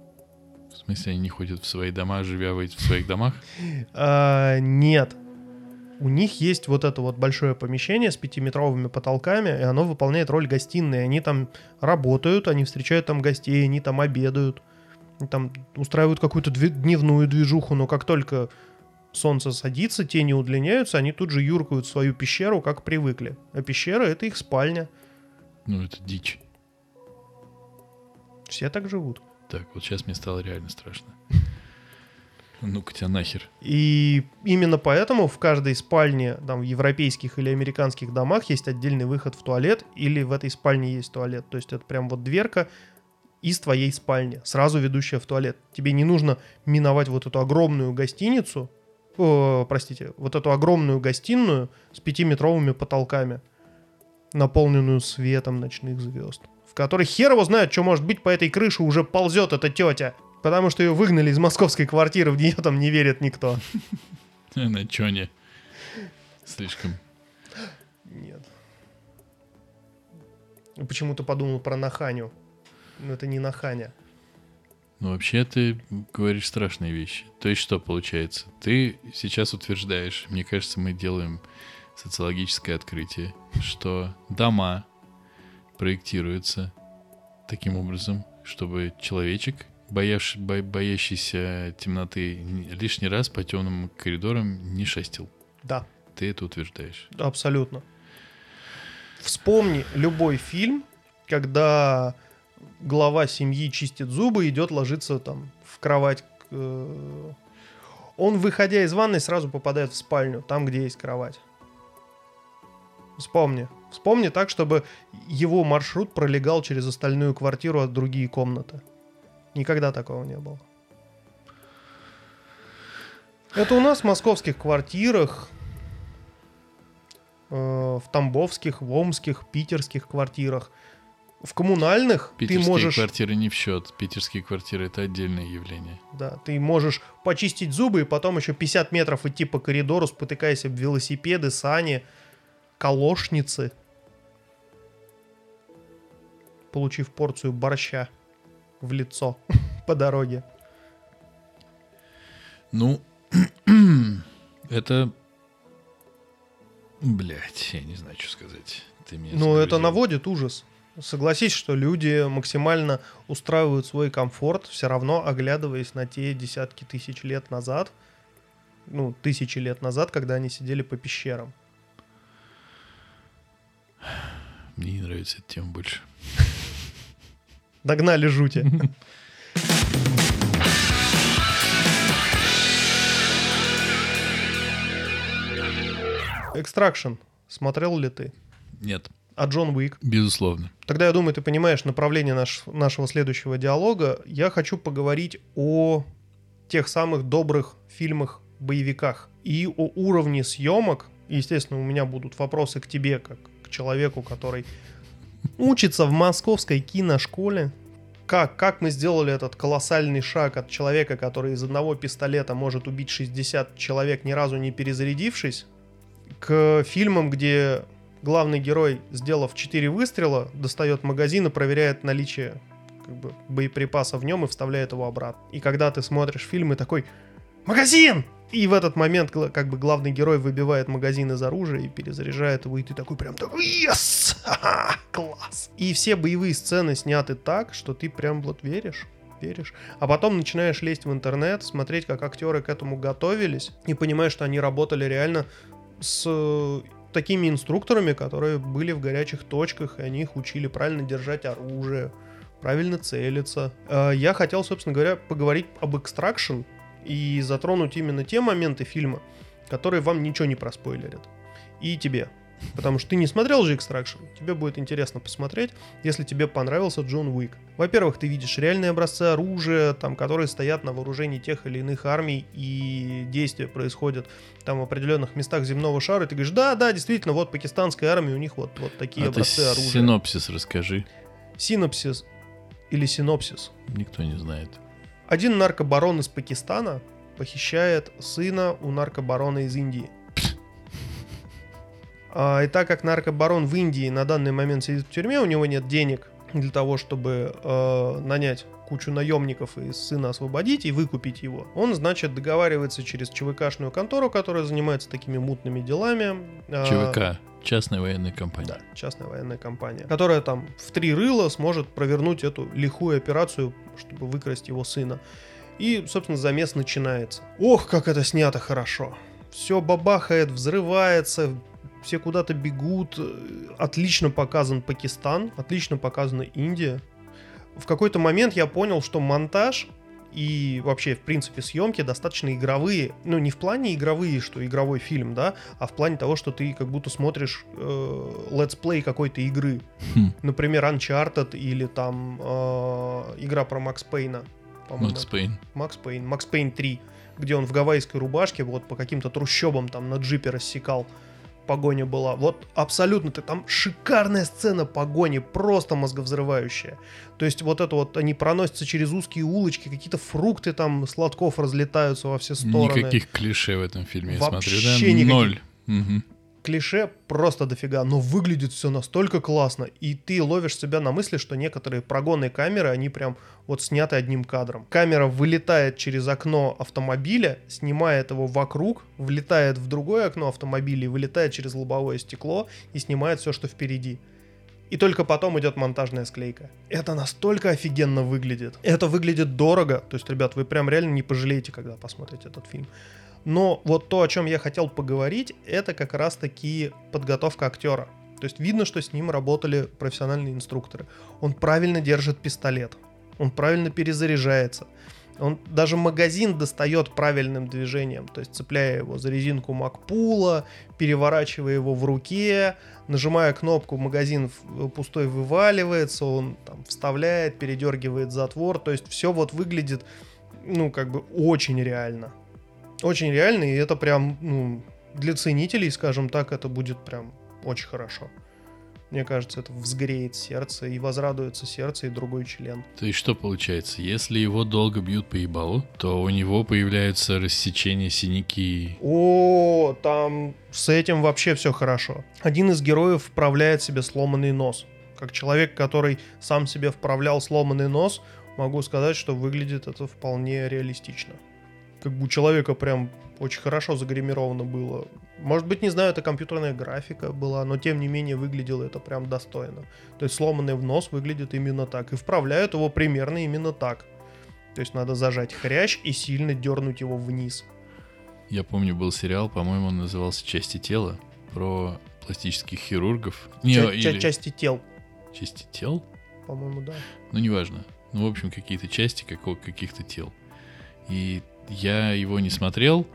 S2: В смысле, они не ходят в свои дома, живя в эти- в своих домах?
S1: А, нет. У них есть вот это вот большое помещение с пятиметровыми потолками, и оно выполняет роль гостиной. Они там работают, они встречают там гостей, они там обедают, там устраивают какую-то дневную движуху, но как только солнце садится, тени удлиняются, они тут же юркают в свою пещеру, как привыкли. А пещера — это их спальня.
S2: Ну, это дичь.
S1: Все так живут.
S2: Так, вот сейчас мне стало реально страшно. Ну-ка тебя нахер.
S1: И именно поэтому в каждой спальне, там, в европейских или американских домах есть отдельный выход в туалет, или в этой спальне есть туалет. То есть это прям вот дверка из твоей спальни, сразу ведущая в туалет. Тебе не нужно миновать вот эту огромную гостиницу, о, простите, вот эту огромную гостиную с пятиметровыми потолками, наполненную светом ночных звезд, в которой хер его знает, что может быть по этой крыше уже ползет эта тетя. Потому что ее выгнали из московской квартиры, в нее там не верит никто.
S2: На чё не? Слишком.
S1: Нет. Почему-то подумал про Наханю. Но это не Наханя.
S2: Ну, вообще ты говоришь страшные вещи. То есть что получается? Ты сейчас утверждаешь, мне кажется, мы делаем социологическое открытие, что дома проектируются таким образом, чтобы человечек, боявший, бо- боящийся темноты, ни- лишний раз по темным коридорам не шастил.
S1: Да,
S2: Ты это утверждаешь.
S1: абсолютно. Вспомни любой фильм, когда глава семьи чистит зубы, идет ложиться там в кровать. э, Он, выходя из ванной, сразу попадает в спальню, там, где есть кровать. Вспомни. Вспомни так, чтобы его маршрут пролегал через остальную квартиру от другие комнаты. Никогда такого не было. Это у нас в московских квартирах, э, в тамбовских, в омских, питерских квартирах. В коммунальных ты
S2: Питерские
S1: можешь,
S2: квартиры не в счет. Питерские квартиры это отдельное явление.
S1: да, ты можешь почистить зубы и потом еще 50 метров идти по коридору, спотыкаясь об велосипеды, сани, колошницы, получив порцию борща в лицо по дороге.
S2: Ну, это... Блять, я не знаю, что сказать. Ты меня
S1: Ну, это наводит ужас. Согласись, что люди максимально устраивают свой комфорт, все равно оглядываясь на те десятки тысяч лет назад, ну, тысячи лет назад, когда они сидели по пещерам.
S2: Мне не нравится эта тема больше.
S1: Догнали жути. Extraction. Смотрел ли ты?
S2: Нет,
S1: А Джон Уик?
S2: безусловно.
S1: Тогда, я думаю, ты понимаешь направление наш- нашего следующего диалога. Я хочу поговорить о тех самых добрых фильмах-боевиках и о уровне съемок. Естественно, у меня будут вопросы к тебе, как к человеку, который учится в московской киношколе. Как, как мы сделали этот колоссальный шаг от человека, который из одного пистолета может убить 60 человек, ни разу не перезарядившись, к фильмам, где главный герой, сделав 4 выстрела, достает магазин и проверяет наличие как бы, боеприпаса в нем и вставляет его обратно. И когда ты смотришь фильм и такой «Магазин!» И в этот момент как бы главный герой выбивает магазин из оружия и перезаряжает его, и ты такой прям такой «Yes! Ха-ха! Класс!» И все боевые сцены сняты так, что ты прям вот веришь веришь. А потом начинаешь лезть в интернет, смотреть, как актеры к этому готовились, и понимаешь, что они работали реально с такими инструкторами, которые были в горячих точках, и они их учили правильно держать оружие, правильно целиться. Э, Я хотел, собственно говоря, поговорить об экстракшн и затронуть именно те моменты фильма, которые вам ничего не проспойлерят. И тебе. Потому что ты не смотрел же Extraction, тебе будет интересно посмотреть, если тебе понравился Джон Уик. Во-первых, ты видишь реальные образцы оружия, там, которые стоят на вооружении тех или иных армий, и действия происходят там в определенных местах земного шара, и ты говоришь, да, да, действительно, вот пакистанская армия, у них вот, вот такие
S2: А ты
S1: образцы оружия.
S2: синопсис расскажи.
S1: Синопсис или синопсис.
S2: Никто не знает.
S1: Один наркобарон из Пакистана похищает сына у наркобарона из Индии. А, и так как наркобарон в Индии на данный момент сидит в тюрьме, у него нет денег для того, чтобы э, нанять кучу наемников и сына освободить и выкупить его. Он, значит, договаривается через ЧВКшную контору, которая занимается такими мутными делами. А,
S2: ЧВК. Частная военная компания.
S1: да, частная военная компания, которая там в три рыла сможет провернуть эту лихую операцию, чтобы выкрасть его сына. И, собственно, замес начинается. Ох, как это снято хорошо. Все бабахает, взрывается, все куда-то бегут. Отлично показан Пакистан, отлично показана Индия. В какой-то момент я понял, что монтаж и вообще, в принципе, съемки достаточно игровые. Ну, не в плане игровые, что игровой фильм, да, а в плане того, что ты как будто смотришь э, летсплей какой-то игры.
S2: Хм.
S1: Например, Uncharted или там э, игра про Макс Пейна.
S2: Макс Пейн.
S1: Макс Пейн. Макс Пейн 3, где он в гавайской рубашке вот по каким-то трущобам там на джипе рассекал. Погоня была. Вот абсолютно ты там шикарная сцена погони, просто мозговзрывающая. То есть вот это вот они проносятся через узкие улочки, какие-то фрукты там сладков разлетаются во все стороны.
S2: Никаких клише в этом фильме, я
S1: Вообще
S2: смотрю, да?
S1: никаких.
S2: Ноль. Мгм.
S1: Клише просто дофига, но выглядит все настолько классно, и ты ловишь себя на мысли, что некоторые прогонные камеры, они прям вот сняты одним кадром. Камера вылетает через окно автомобиля, снимает его вокруг, влетает в другое окно автомобиля и вылетает через лобовое стекло и снимает все, что впереди. И только потом идет монтажная склейка. Это настолько офигенно выглядит. Это выглядит дорого. То есть, ребят, вы прям реально не пожалеете, когда посмотрите этот фильм. Но вот то, о чем я хотел поговорить, это как раз-таки подготовка актера. То есть видно, что с ним работали профессиональные инструкторы. Он правильно держит пистолет. Он правильно перезаряжается. Он даже магазин достает правильным движением, то есть цепляя его за резинку Макпула, переворачивая его в руке, нажимая кнопку, магазин в- пустой вываливается, он там вставляет, передергивает затвор, то есть все вот выглядит, ну, как бы очень реально. Очень реально, и это прям, ну, для ценителей, скажем так, это будет прям очень хорошо. Мне кажется, это взгреет сердце и возрадуется сердце и другой член.
S2: То есть что получается? Если его долго бьют по ебалу, то у него появляются рассечения, синяки.
S1: О, там с этим вообще все хорошо. Один из героев вправляет себе сломанный нос. Как человек, который сам себе вправлял сломанный нос, могу сказать, что выглядит это вполне реалистично. Как бы у человека прям очень хорошо загримировано было. Может быть, не знаю, это компьютерная графика была, но тем не менее выглядело это прям достойно. То есть сломанный в нос выглядит именно так. И вправляют его примерно именно так. То есть надо зажать хрящ и сильно дернуть его вниз.
S2: Я помню, был сериал, по-моему, он назывался «Части тела», про пластических хирургов. Не,
S1: Ча-
S2: или
S1: части тел,
S2: части тел?
S1: по-моему, да.
S2: Ну, неважно. Ну, в общем, какие-то части какого- каких-то тел. И я его не смотрел.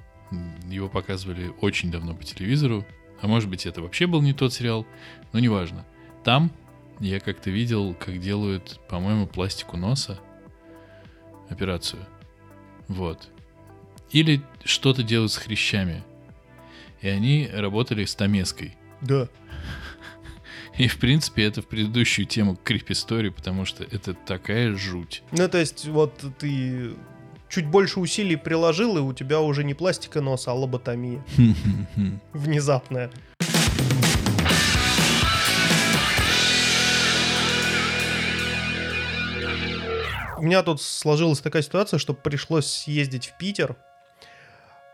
S2: Его показывали очень давно по телевизору. А может быть, это вообще был не тот сериал. Но неважно. Там я как-то видел, как делают, по-моему, пластику носа. Операцию. Вот. Или что-то делают с хрящами. И они работали с Томеской.
S1: Да.
S2: И, в принципе, это в предыдущую тему крипи-стори, потому что это такая жуть.
S1: Ну, то есть, вот ты чуть больше усилий приложил, и у тебя уже не пластика носа, а лоботомия. Внезапная. У меня тут сложилась такая ситуация, что пришлось съездить в Питер.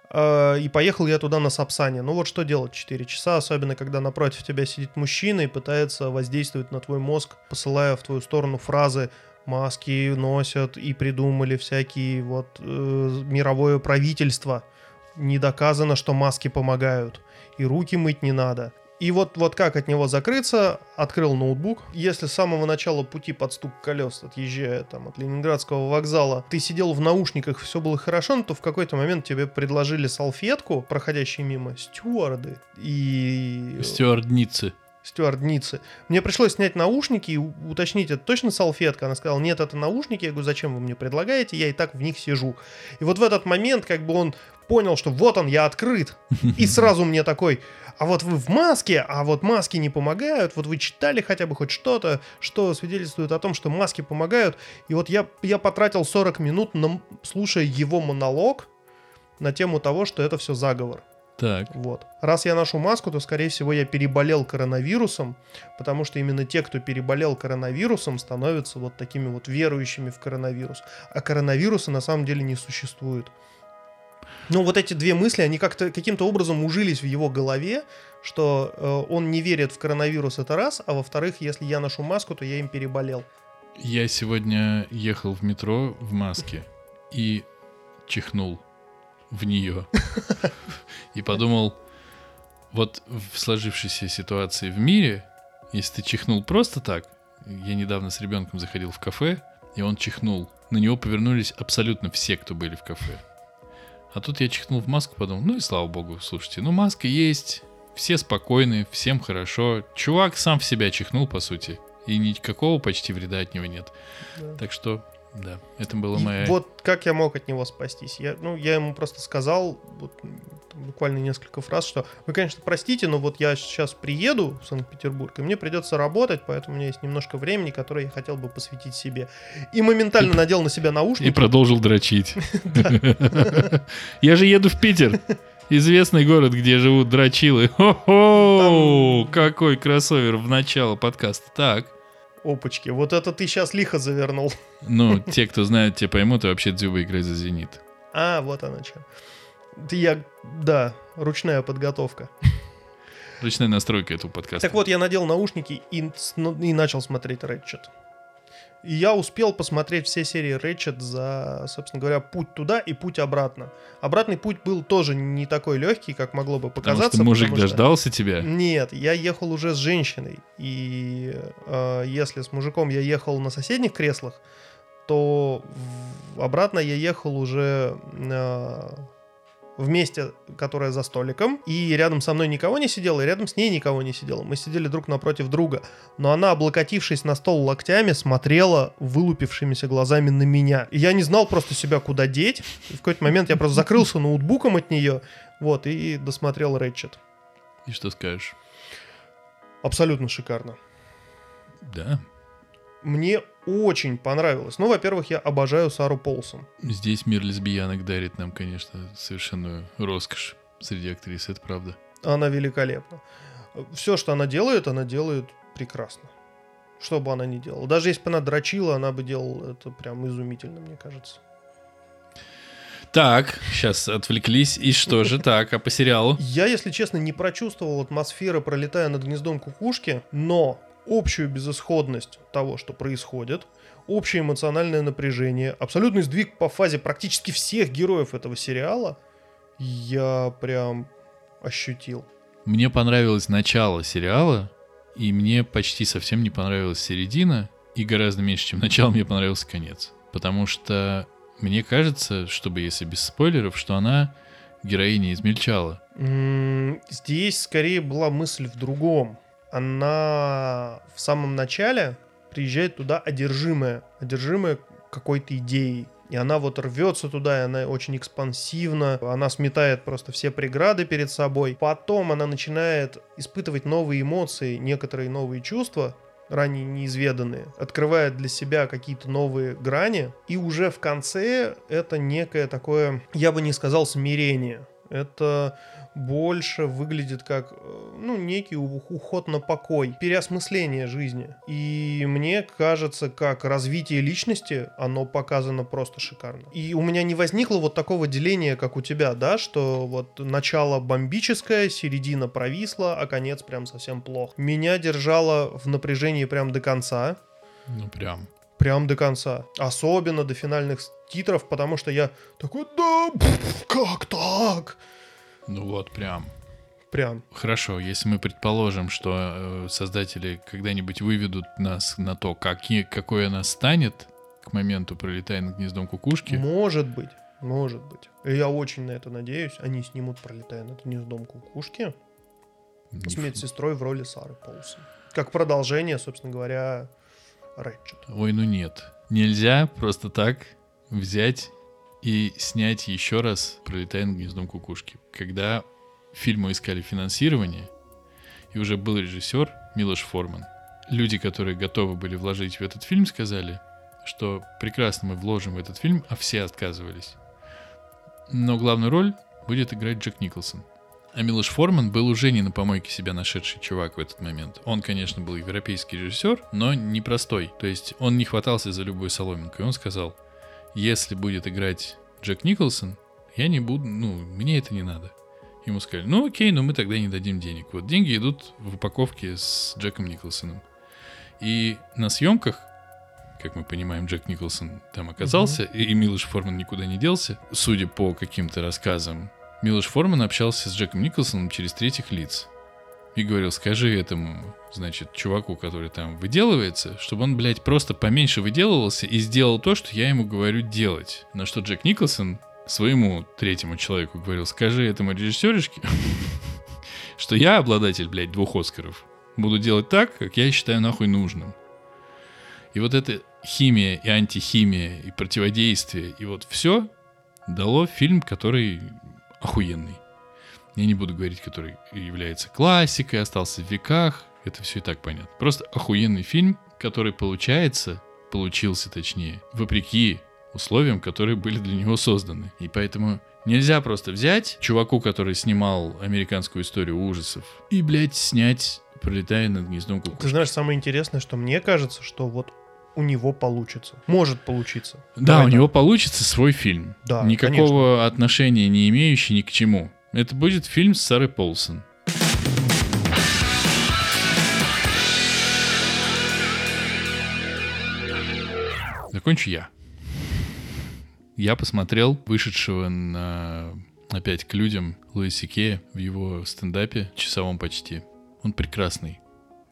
S1: Э, и поехал я туда на Сапсане. Ну вот что делать 4 часа, особенно когда напротив тебя сидит мужчина и пытается воздействовать на твой мозг, посылая в твою сторону фразы маски носят и придумали всякие вот э, мировое правительство. Не доказано, что маски помогают. И руки мыть не надо. И вот, вот как от него закрыться, открыл ноутбук. Если с самого начала пути под стук колес, отъезжая там от Ленинградского вокзала, ты сидел в наушниках, все было хорошо, но то в какой-то момент тебе предложили салфетку, проходящие мимо, стюарды и
S2: Стюардницы.
S1: Стюардницы. Мне пришлось снять наушники и уточнить, это точно салфетка? Она сказала, нет, это наушники. Я говорю, зачем вы мне предлагаете? Я и так в них сижу. И вот в этот момент как бы он понял, что вот он, я открыт. И сразу мне такой, а вот вы в маске, а вот маски не помогают, вот вы читали хотя бы хоть что-то, что свидетельствует о том, что маски помогают. И вот я, я потратил 40 минут, на, слушая его монолог на тему того, что это все заговор.
S2: Так.
S1: Вот. Раз я ношу маску, то, скорее всего, я переболел коронавирусом, потому что именно те, кто переболел коронавирусом, становятся вот такими вот верующими в коронавирус. А коронавируса на самом деле не существует. Ну, вот эти две мысли, они как-то каким-то образом ужились в его голове, что э, он не верит в коронавирус, это раз, а во-вторых, если я ношу маску, то я им переболел.
S2: Я сегодня ехал в метро в маске и чихнул в нее. И подумал, вот в сложившейся ситуации в мире, если ты чихнул просто так, я недавно с ребенком заходил в кафе, и он чихнул. На него повернулись абсолютно все, кто были в кафе. А тут я чихнул в маску, подумал, ну и слава богу, слушайте, ну маска есть, все спокойны, всем хорошо. Чувак сам в себя чихнул, по сути, и никакого почти вреда от него нет.
S1: Да.
S2: Так что, да, это была
S1: И
S2: моя...
S1: Вот как я мог от него спастись? Я, ну, я ему просто сказал, вот, буквально несколько фраз, что вы, конечно, простите, но вот я сейчас приеду в Санкт-Петербург, и мне придется работать, поэтому у меня есть немножко времени, которое я хотел бы посвятить себе. И моментально надел на себя
S2: И
S1: наушники.
S2: продолжил дрочить. Я же еду в Питер. Известный город, где живут дрочилы. Хо-хо! Какой кроссовер в начало подкаста. Так.
S1: Опачки, вот это ты сейчас лихо завернул.
S2: Ну, те, кто знает, те поймут, и вообще Дзюба играет за «Зенит».
S1: А, вот она что. Я, да, ручная подготовка.
S2: Ручная настройка этого подкаста.
S1: Так вот, я надел наушники и, ну, и начал смотреть Ratchet. И я успел посмотреть все серии Ratchet за, собственно говоря, путь туда и путь обратно. Обратный путь был тоже не такой легкий, как могло бы
S2: Потому
S1: показаться.
S2: что мужик
S1: потому что-
S2: дождался тебя.
S1: Нет, я ехал уже с женщиной. И э, если с мужиком я ехал на соседних креслах, то в- обратно я ехал уже э, в месте, которое за столиком. И рядом со мной никого не сидело, и рядом с ней никого не сидело. Мы сидели друг напротив друга. Но она, облокотившись на стол локтями, смотрела вылупившимися глазами на меня. И я не знал просто себя куда деть. И в какой-то момент я просто закрылся ноутбуком от нее. Вот, и досмотрел Рэтчет.
S2: И что скажешь?
S1: Абсолютно шикарно.
S2: Да.
S1: Мне очень понравилось. Ну, во-первых, я обожаю Сару Полсон.
S2: Здесь мир лесбиянок дарит нам, конечно, совершенную роскошь среди актрис, это правда.
S1: Она великолепна. Все, что она делает, она делает прекрасно. Что бы она ни делала. Даже если бы она дрочила, она бы делала это прям изумительно, мне кажется.
S2: Так, сейчас отвлеклись. И что же так, а по сериалу?
S1: Я, если честно, не прочувствовал атмосферы, пролетая над гнездом кукушки, но общую безысходность того, что происходит, общее эмоциональное напряжение, абсолютный сдвиг по фазе практически всех героев этого сериала, я прям ощутил.
S2: Мне понравилось начало сериала, и мне почти совсем не понравилась середина, и гораздо меньше, чем начало, мне понравился конец. Потому что мне кажется, чтобы если без спойлеров, что она героиня измельчала.
S1: Здесь скорее была мысль в другом. Она в самом начале приезжает туда одержимая, одержимая какой-то идеей. И она вот рвется туда, и она очень экспансивна, она сметает просто все преграды перед собой. Потом она начинает испытывать новые эмоции, некоторые новые чувства, ранее неизведанные, открывает для себя какие-то новые грани, и уже в конце это некое такое, я бы не сказал смирение, Это больше выглядит как, э, ну, некий уход на покой, переосмысление жизни. И мне кажется, как развитие личности, оно показано просто шикарно. И у меня не возникло вот такого деления, как у тебя, да, что вот начало бомбическое, середина провисла, а конец прям совсем плохо. Меня держало в напряжении прям до конца,
S2: Ну, прям.
S1: прям до конца. Особенно до финальных титров, потому что я такой, да, пф, как так?
S2: Ну вот, прям.
S1: Прям.
S2: Хорошо, если мы предположим, что э, создатели когда-нибудь выведут нас на то, какие, какой она станет к моменту пролетая над гнездом кукушки,
S1: Может быть, может быть. Я очень на это надеюсь. Они снимут, пролетая над гнездом кукушки,
S2: не
S1: с медсестрой в роли Сары Полсон. Как продолжение, собственно говоря, Рэтчет.
S2: Ой, ну нет. Нельзя просто так взять и снять еще раз «Пролетая над гнездом кукушки». Когда фильму искали финансирование, и уже был режиссер Милош Форман, люди, которые готовы были вложить в этот фильм, сказали, что прекрасно мы вложим в этот фильм, а все отказывались. Но главную роль будет играть Джек Николсон. А Милош Форман был уже не на помойке себя нашедший чувак в этот момент. Он, конечно, был европейский режиссер, но непростой. То есть он не хватался за любую соломинку. И он сказал, если будет играть Джек Николсон, я не буду, ну, мне это не надо. Ему сказали, ну окей, но мы тогда не дадим денег. Вот деньги идут в упаковке с Джеком Николсоном. И на съемках, как мы понимаем, Джек Николсон там оказался, и Милош Форман никуда не делся, судя по каким-то рассказам. Милош Форман общался с Джеком Николсоном через третьих лиц. И говорил, скажи этому, значит, чуваку, который там выделывается, чтобы он, блядь, просто поменьше выделывался и сделал то, что я ему говорю делать. На что Джек Николсон своему третьему человеку говорил, скажи этому режиссеришке, что я обладатель, блядь, двух Оскаров. Буду делать так, как я считаю нахуй нужным. И вот эта химия и антихимия, и противодействие, и вот все дало фильм, который охуенный. Я не буду говорить, который является классикой, остался в веках. Это все и так понятно. Просто охуенный фильм, который получается, получился точнее, вопреки условиям, которые были для него созданы. И поэтому нельзя просто взять чуваку, который снимал американскую историю ужасов, и, блядь, снять «Пролетая над гнездом
S1: Ты
S2: кукушки».
S1: знаешь, самое интересное, что мне кажется, что вот у него получится. Может получиться.
S2: Да,
S1: Давай
S2: у
S1: так.
S2: него получится свой фильм.
S1: Да,
S2: Никакого отношения не имеющий ни к чему. Это будет фильм с Сарой Полсон. Закончу я. Я посмотрел вышедшего на опять к людям Луиси Кея в его стендапе часовом почти. Он прекрасный.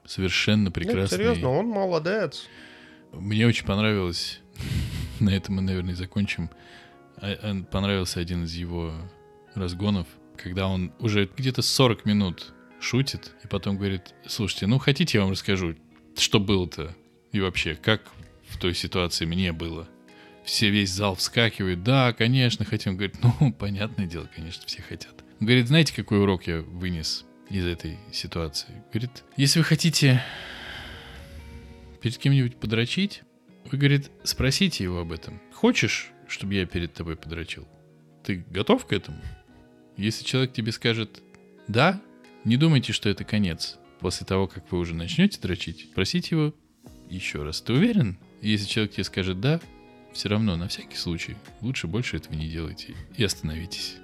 S2: Совершенно
S1: Нет,
S2: прекрасный.
S1: серьезно, он молодец.
S2: Мне очень понравилось, на этом мы, наверное, и закончим, А- а, понравился один из его разгонов, когда он уже где-то 40 минут шутит, и потом говорит, слушайте, ну хотите, я вам расскажу, что было-то, и вообще, как в той ситуации мне было. Все, весь зал вскакивает, да, конечно, хотим. Говорит, ну, понятное дело, конечно, все хотят. Он говорит, знаете, какой урок я вынес из этой ситуации? Говорит, если вы хотите перед кем-нибудь подрочить, вы, говорит, спросите его об этом. Хочешь, чтобы я перед тобой подрочил? Ты готов к этому? Если человек тебе скажет «да», не думайте, что это конец. После того, как вы уже начнете дрочить, просите его еще раз. Ты уверен? Если человек тебе скажет «да», все равно, на всякий случай, лучше больше этого не делайте и остановитесь.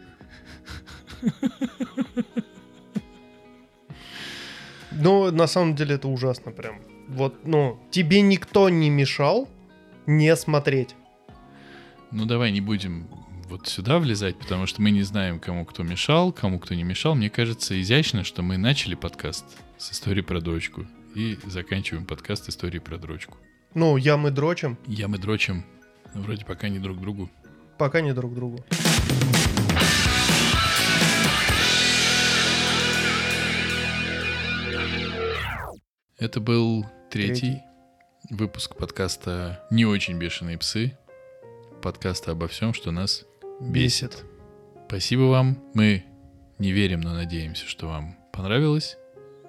S1: Ну, на самом деле это ужасно прям. Вот, ну, тебе никто не мешал не смотреть.
S2: Ну давай не будем вот сюда влезать, потому что мы не знаем, кому кто мешал, кому кто не мешал. Мне кажется изящно, что мы начали подкаст с истории про дочку и заканчиваем подкаст истории про дрочку.
S1: Ну, я мы дрочим,
S2: Я мы дрочим вроде пока не друг другу.
S1: пока не друг другу.
S2: Это был третий,
S1: Третий.
S2: выпуск подкаста «Не очень бешеные псы». Подкаста обо всем, что нас бесит. Спасибо вам. Мы не верим, но надеемся, что вам понравилось.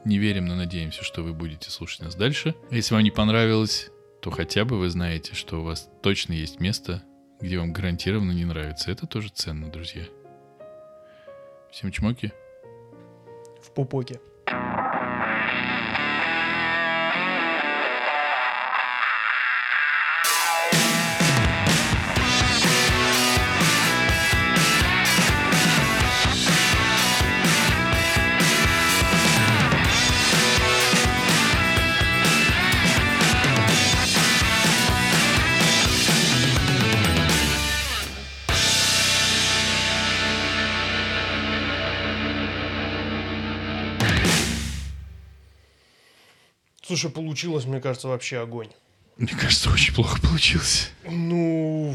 S2: Не верим, но надеемся, что вы будете слушать нас дальше. А Если вам не понравилось, то хотя бы вы знаете, что у вас точно есть место, где вам гарантированно не нравится. Это тоже ценно, друзья. Всем чмоки.
S1: В пупоке. Слушай, получилось, мне кажется, вообще огонь.
S2: Мне кажется, очень плохо получилось.
S1: Ну,